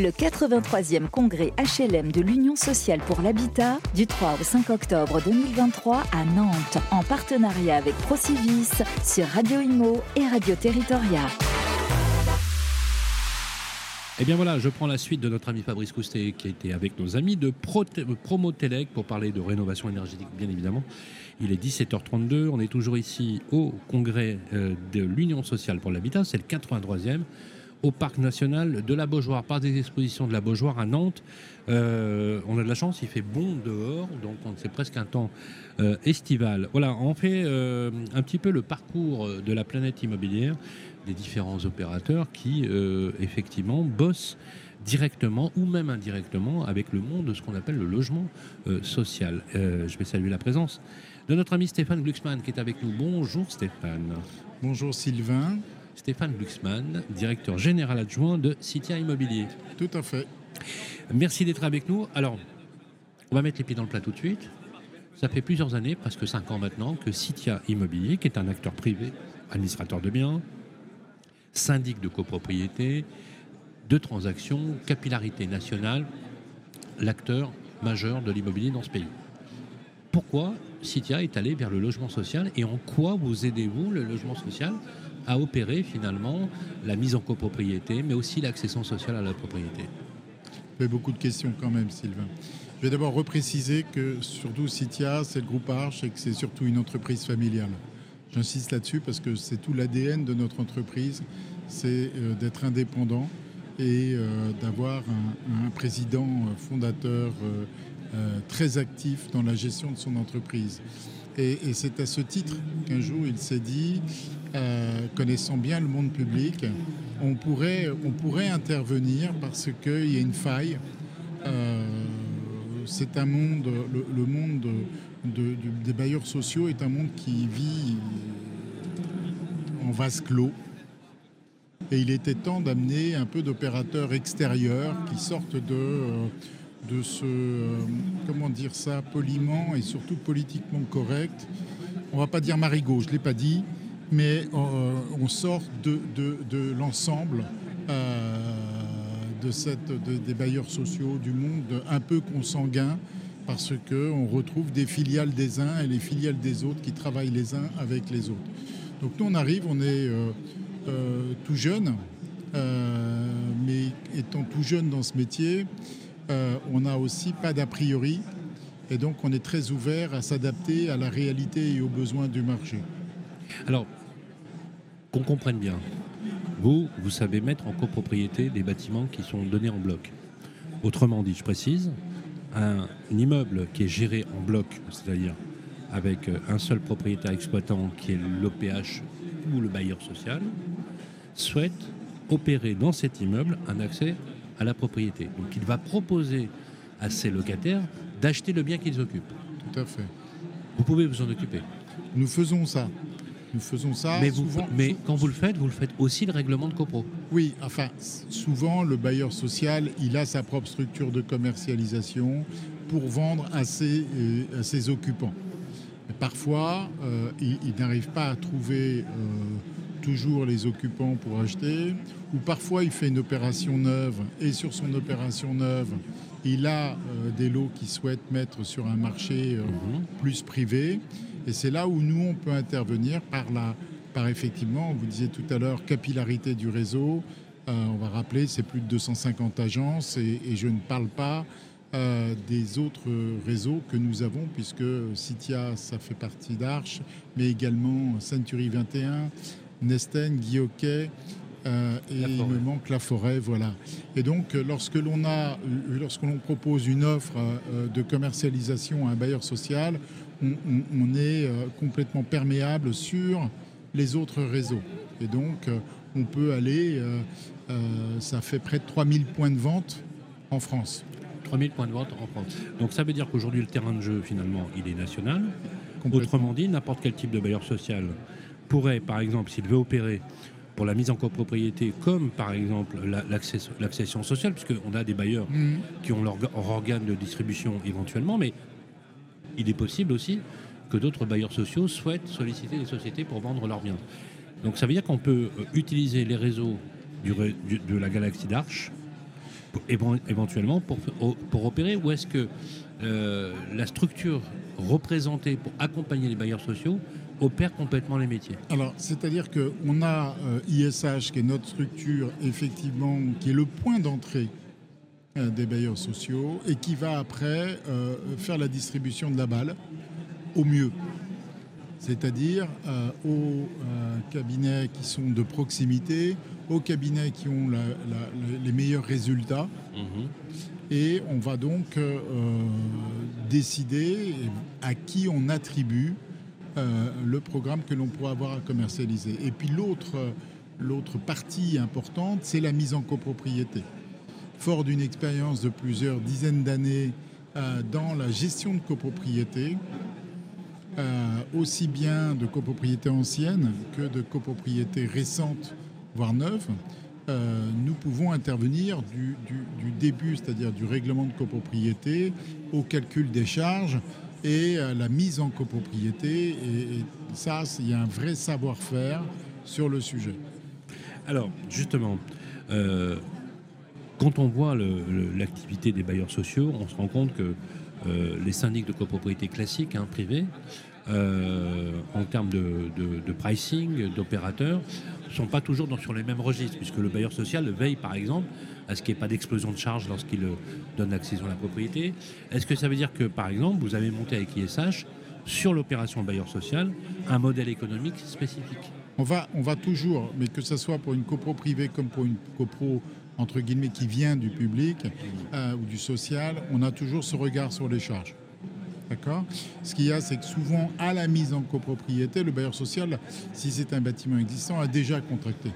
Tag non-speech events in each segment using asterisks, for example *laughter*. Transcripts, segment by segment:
le 83e congrès HLM de l'Union sociale pour l'habitat du 3 au 5 octobre 2023 à Nantes en partenariat avec Procivis sur Radio Imo et Radio Territoria. Et eh bien voilà, je prends la suite de notre ami Fabrice Coustet qui était avec nos amis de Promotelec pour parler de rénovation énergétique, bien évidemment. Il est 17h32, on est toujours ici au congrès euh, de l'Union sociale pour l'habitat, c'est le 83e au parc national de la Beaujoire, par des expositions de la Beaujoire à Nantes. Euh, on a de la chance, il fait bon dehors, donc c'est presque un temps euh, estival. Voilà, on fait un petit peu le parcours de la planète immobilière des différents opérateurs qui, euh, effectivement, bossent directement ou même indirectement avec le monde de ce qu'on appelle le logement euh, social. Euh, je vais saluer la présence de notre ami Stéphane Glucksmann qui est avec nous. Bonjour Stéphane. Bonjour Sylvain. Stéphane Glucksmann, directeur général adjoint de Citia Immobilier. Tout à fait. Merci d'être avec nous. Alors, on va mettre les pieds dans le plat tout de suite. Ça fait plusieurs années, presque cinq ans maintenant, que Citia Immobilier, qui est un acteur privé, administrateur de biens, syndic de copropriété, de transactions, capillarité nationale, l'acteur majeur de l'immobilier dans ce pays. Pourquoi Citia est allé vers le logement social et en quoi vous aidez-vous le logement social à opérer finalement la mise en copropriété, mais aussi l'accession sociale à la propriété Vous beaucoup de questions quand même, Sylvain. Je vais d'abord repréciser que surtout Citia, c'est le groupe Arche et que c'est surtout une entreprise familiale. J'insiste là-dessus parce que c'est tout l'ADN de notre entreprise, c'est euh, d'être indépendant et euh, d'avoir un, président euh, fondateur très actif dans la gestion de son entreprise. Et, c'est à ce titre qu'un jour il s'est dit, connaissant bien le monde public, on pourrait, on pourrait intervenir parce qu'il y a une faille. c'est un monde, le, monde des bailleurs sociaux est un monde qui vit en vase clos. Et il était temps d'amener un peu d'opérateurs extérieurs qui sortent de, euh, de ce, euh, comment dire ça, poliment et surtout politiquement correct. On va pas dire marigot, je ne l'ai pas dit, mais euh, on sort de, l'ensemble de cette, des bailleurs sociaux du monde un peu consanguin parce qu'on retrouve des filiales des uns et les filiales des autres qui travaillent les uns avec les autres. Donc nous on arrive, on est euh, tout jeune, euh, mais étant tout jeune dans ce métier, euh, on n'a aussi pas d'a priori, et donc on est très ouvert à s'adapter à la réalité et aux besoins du marché. Alors, qu'on comprenne bien, vous, vous savez mettre en copropriété des bâtiments qui sont donnés en bloc. Autrement dit, je précise, un immeuble qui est géré en bloc, c'est-à-dire avec un seul propriétaire exploitant qui est l'OPH ou le bailleur social, souhaite opérer dans cet immeuble un accès à la propriété. Donc il va proposer à ses locataires d'acheter le bien qu'ils occupent. Tout à fait. Vous pouvez vous en occuper. Nous faisons ça. Nous faisons ça. Mais, mais quand vous le faites, vous le faites aussi le règlement de copro. Oui, enfin, souvent le bailleur social, il a sa propre structure de commercialisation pour vendre à ses, euh, occupants. parfois, euh, il, n'arrive pas à trouver euh, toujours les occupants pour acheter, ou parfois il fait une opération neuve et sur son opération neuve, il a euh, des lots qu'il souhaite mettre sur un marché euh, mhm. plus privé. Et c'est là où nous, on peut intervenir par, la, par effectivement, vous disiez tout à l'heure, capillarité du réseau. Euh, on va rappeler, c'est plus de 250 agences et, je ne parle pas des autres réseaux que nous avons, puisque Citia, ça fait partie d'Arche, mais également Century 21, Nesten, Guilloquet, euh, et il me manque la forêt, voilà. Et donc, euh, lorsque l'on a, euh, lorsque l'on propose une offre de commercialisation à un bailleur social, on, est complètement perméable sur les autres réseaux. Et donc, on peut aller, ça fait près de 3000 points de vente en France. 3000 points de vente en France. Donc, ça veut dire qu'aujourd'hui, le terrain de jeu, finalement, il est national. Autrement dit, n'importe quel type de bailleur social pourrait, par exemple, s'il veut opérer pour la mise en copropriété, comme par exemple l'accession sociale, puisqu'on a des bailleurs mhm. qui ont leur, organe de distribution éventuellement, mais il est possible aussi que d'autres bailleurs sociaux souhaitent solliciter les sociétés pour vendre leurs biens. Donc ça veut dire qu'on peut euh, utiliser les réseaux du, de la galaxie d'Arche éventuellement pour, pour opérer Ou est-ce que euh, la structure représentée pour accompagner les bailleurs sociaux opère complètement les métiers Alors, c'est-à-dire qu'on a ISH, euh, qui est notre structure, effectivement, qui est le point d'entrée euh, des bailleurs sociaux et qui va après faire la distribution de la balle au mieux. C'est-à-dire aux cabinets qui sont de proximité, aux cabinets qui ont les meilleurs résultats. Mhm. Et on va donc euh, décider à qui on attribue euh, le programme que l'on pourra avoir à commercialiser. Et puis l'autre, l'autre partie importante, c'est la mise en copropriété. Fort d'une expérience de plusieurs dizaines d'années euh, dans la gestion de copropriété, aussi bien de copropriété ancienne que de copropriété récente, voire neuve, euh, nous pouvons intervenir du, début, c'est-à-dire du règlement de copropriété, au calcul des charges et la mise en copropriété. Et, ça, il y a un vrai savoir-faire sur le sujet. Alors, justement, euh, quand on voit l'activité des bailleurs sociaux, on se rend compte que euh, les syndics de copropriété classiques, hein, privés, en termes de pricing, d'opérateurs, ne sont pas toujours dans, sur les mêmes registres, puisque le bailleur social veille, par exemple, à ce qu'il n'y ait pas d'explosion de charges lorsqu'il euh, donne l'accession à la propriété. Est-ce que ça veut dire que, par exemple, vous avez monté avec ISH, sur l'opération bailleur social, un modèle économique spécifique? On va, on va toujours, mais que ce soit pour une copro privée comme pour une copro entre guillemets qui vient du public euh, ou du social, on a toujours ce regard sur les charges. D'accord Ce qu'il y a, c'est que souvent, à la mise en copropriété, le bailleur social, si c'est un bâtiment existant, a déjà contracté.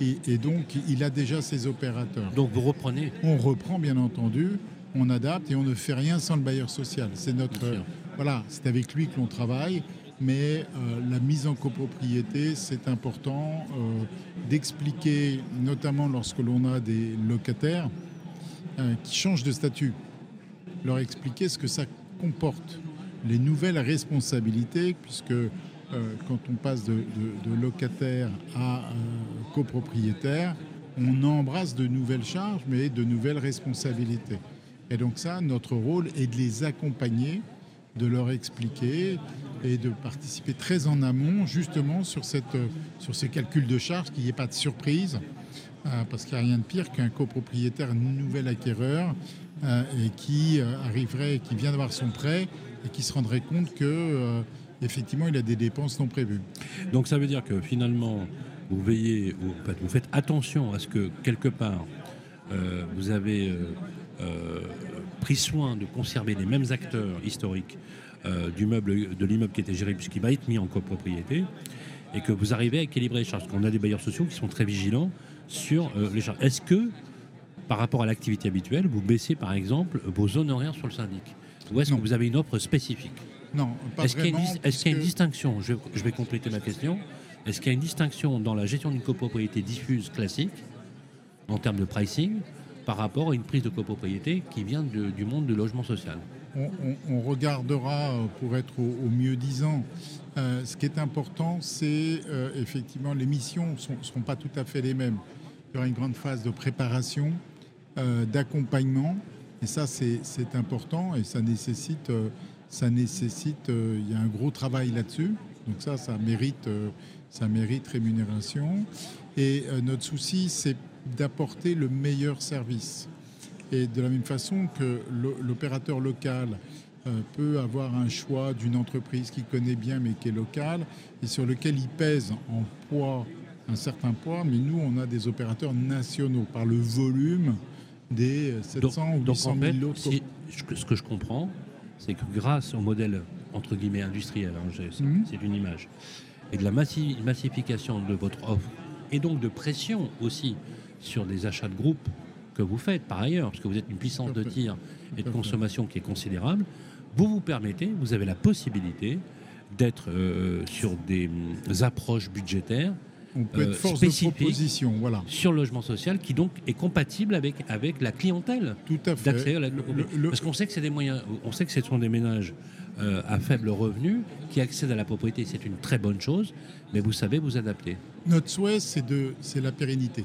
Et, donc, il a déjà ses opérateurs. Donc, vous reprenez On reprend, bien entendu, on adapte et on ne fait rien sans le bailleur social. C'est notre. Voilà, c'est avec lui que l'on travaille. Mais euh, la mise en copropriété, c'est important euh, d'expliquer, notamment lorsque l'on a des locataires euh, qui changent de statut, leur expliquer ce que ça comporte les nouvelles responsabilités, puisque euh, quand on passe de, locataire à euh, copropriétaire, on embrasse de nouvelles charges, mais de nouvelles responsabilités. Et donc ça, notre rôle est de les accompagner, de leur expliquer et de participer très en amont justement sur, cette, sur ces calculs de charges, qu'il n'y ait pas de surprise, euh, parce qu'il n'y a rien de pire qu'un copropriétaire nouvel acquéreur euh, et qui euh, arriverait, qui vient d'avoir son prêt et qui se rendrait compte que euh, effectivement il a des dépenses non prévues. Donc ça veut dire que finalement vous veillez, vous, vous faites attention à ce que quelque part vous avez pris soin de conserver les mêmes acteurs historiques du meuble, de l'immeuble qui était géré puisqu'il va être mis en copropriété et que vous arrivez à équilibrer les charges. Parce qu'on a des bailleurs sociaux qui sont très vigilants sur les charges. Est-ce que par rapport à l'activité habituelle, vous baissez par exemple vos honoraires sur le syndic Ou est-ce que vous avez une offre spécifique Non, pas est-ce qu'il y a une distinction je, vais compléter ma question. Est-ce qu'il y a une distinction dans la gestion d'une copropriété diffuse classique, en termes de pricing, par rapport à une prise de copropriété qui vient du monde du logement social? On, regardera euh, pour être au, mieux disant. Euh, ce qui est important, c'est euh, effectivement les missions ne seront pas tout à fait les mêmes. Il y aura une grande phase de préparation d'accompagnement. Et ça, c'est important et ça nécessite, euh, ça nécessite, euh, il y a un gros travail là-dessus. Donc ça, ça mérite, ça mérite rémunération. Et notre souci, c'est d'apporter le meilleur service. Et de la même façon que l'opérateur local peut avoir un choix d'une entreprise qu'il connaît bien mais qui est locale et sur lequel il pèse en poids un certain poids, mais nous, on a des opérateurs nationaux par le volume des 700 ou 800 000 autres. ce que je comprends, c'est que grâce au modèle entre guillemets industriel, hein, mhm. c'est une image, et de la massification de votre offre, et donc de pression aussi sur des achats de groupe que vous faites par ailleurs, parce que vous êtes une puissance de tir et de consommation qui est considérable, vous vous permettez, vous avez la possibilité d'être euh, sur des approches budgétaires on peut être euh, force de proposition, voilà. Sur le logement social, qui donc est compatible avec, avec la clientèle. Tout à fait. Parce qu'on sait que c'est des moyens, on sait que ce sont des ménages euh, à faible revenu qui accèdent à la propriété. C'est une très bonne chose, mais vous savez vous adapter. Notre souhait, c'est de, c'est la pérennité.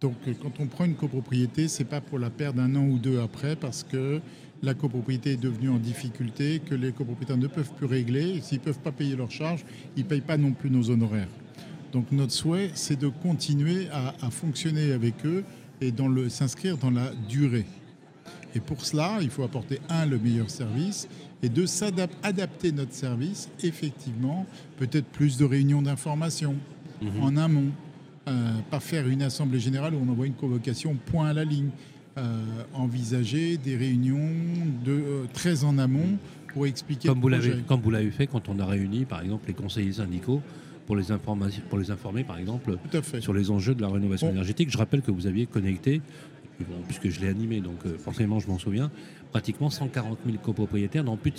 Donc euh, quand on prend une copropriété, c'est pas pour la perdre un an ou deux après parce que la copropriété est devenue en difficulté, que les copropriétaires ne peuvent plus régler. S'ils ne peuvent pas payer leurs charges, ils ne payent pas non plus nos honoraires. Donc notre souhait, c'est de continuer à, fonctionner avec eux et s'inscrire dans la durée. Et pour cela, il faut apporter, un, le meilleur service, et deux, adapter notre service, effectivement, peut-être plus de réunions d'information mhm. en amont, euh, pas faire une assemblée générale où on envoie une convocation point à la ligne, euh, envisager des réunions de, euh, très en amont pour expliquer Comme vous l'avez fait quand on a réuni, par exemple, les conseillers syndicaux pour les, pour les informer, par exemple, sur les enjeux de la rénovation énergétique. Je rappelle que vous aviez connecté puisque je l'ai animé, donc euh, forcément je m'en souviens, pratiquement 140 000 copropriétaires dans plus,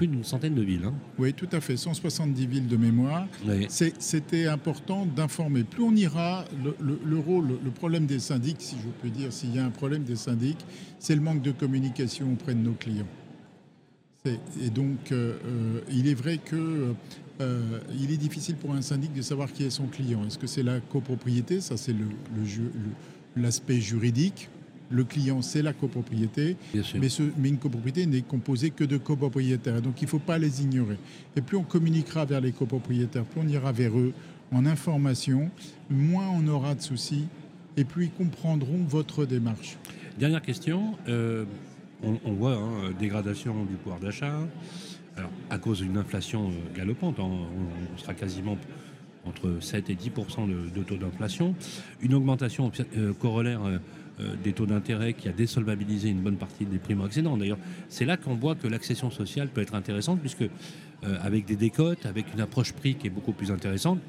d'une centaine de villes. Hein. Oui, tout à fait, 170 villes de mémoire. C'était important d'informer. Plus on ira, le, rôle, le problème des syndics, si je peux dire, s'il y a un problème des syndics, c'est le manque de communication auprès de nos clients. Et donc, euh, euh, il est vrai que il est difficile pour un syndic de savoir qui est son client. Est-ce que c'est la copropriété? Ça, c'est le, le, l'aspect juridique. Le client, c'est la copropriété, mais, ce, mais, une copropriété n'est composée que de copropriétaires. Donc il ne faut pas les ignorer. Et plus on communiquera vers les copropriétaires, plus on ira vers eux en information, moins on aura de soucis et plus ils comprendront votre démarche. Dernière question. Euh, on, voit hein, dégradation du pouvoir d'achat. À cause d'une inflation euh, galopante, hein, on sera quasiment entre 7 et 10% de, taux d'inflation, une augmentation euh, corollaire euh, euh, des taux d'intérêt qui a désolvabilisé une bonne partie des primo-accédants. D'ailleurs, c'est là qu'on voit que l'accession sociale peut être intéressante, puisque avec des décotes, avec une approche prix qui est beaucoup plus intéressante,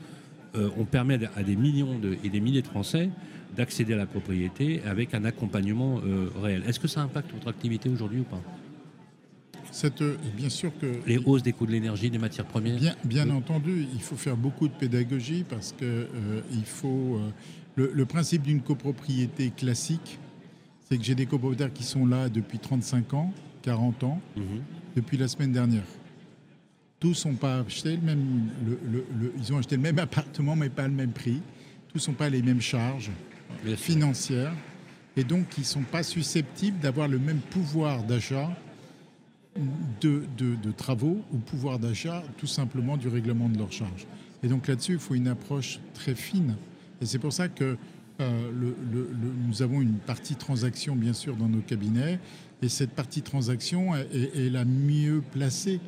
on permet à des millions et des milliers de Français d'accéder à la propriété avec un accompagnement réel. Est-ce que ça impacte votre activité aujourd'hui ou pas? Bien sûr que les hausses des coûts de l'énergie, des matières premières? Bien, entendu, il faut faire beaucoup de pédagogie parce que euh, il faut euh, le, principe d'une copropriété classique, c'est que j'ai des copropriétaires qui sont là depuis 35 ans, 40 ans, mhm. depuis la semaine dernière. Tous n'ont pas acheté le même, ils ont acheté le même *laughs* appartement mais pas le même prix. Tous n'ont pas les mêmes charges financières et donc ils ne sont pas susceptibles d'avoir le même pouvoir d'achat de, travaux ou pouvoir d'achat tout simplement du règlement de leurs charges. Et donc là-dessus, il faut une approche très fine. Et c'est pour ça que euh, nous avons une partie transaction, bien sûr, dans nos cabinets. Et cette partie transaction est, la mieux placée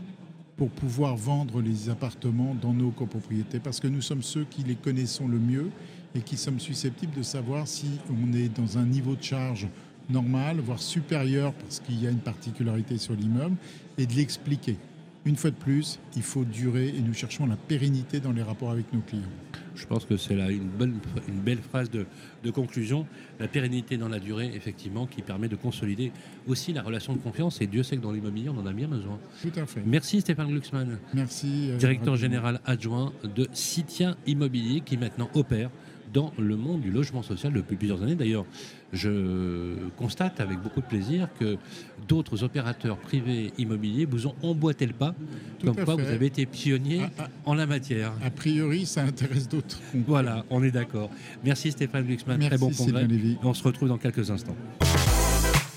pour pouvoir vendre les appartements dans nos copropriétés, parce que nous sommes ceux qui les connaissons le mieux et qui sommes susceptibles de savoir si on est dans un niveau de charge normal, voire supérieur, parce qu'il y a une particularité sur l'immeuble, et de l'expliquer. Une fois de plus, il faut durer et nous cherchons la pérennité dans les rapports avec nos clients. Je pense que c'est là une, bonne, une belle phrase de, conclusion. La pérennité dans la durée, effectivement, qui permet de consolider aussi la relation de confiance. Et Dieu sait que dans l'immobilier, on en a bien besoin. Tout à fait. Merci Stéphane Glucksmann. Merci. Euh, directeur général adjoint de Citien Immobilier, qui maintenant opère dans le monde du logement social depuis plusieurs années. D'ailleurs, je constate avec beaucoup de plaisir que d'autres opérateurs privés immobiliers vous ont emboîté le pas, comme quoi vous avez été pionnier ah, ah. en la matière. A priori, ça intéresse d'autres. Voilà, on est d'accord. Merci Stéphane Glucksmann, très bon congrès. On se retrouve dans quelques instants.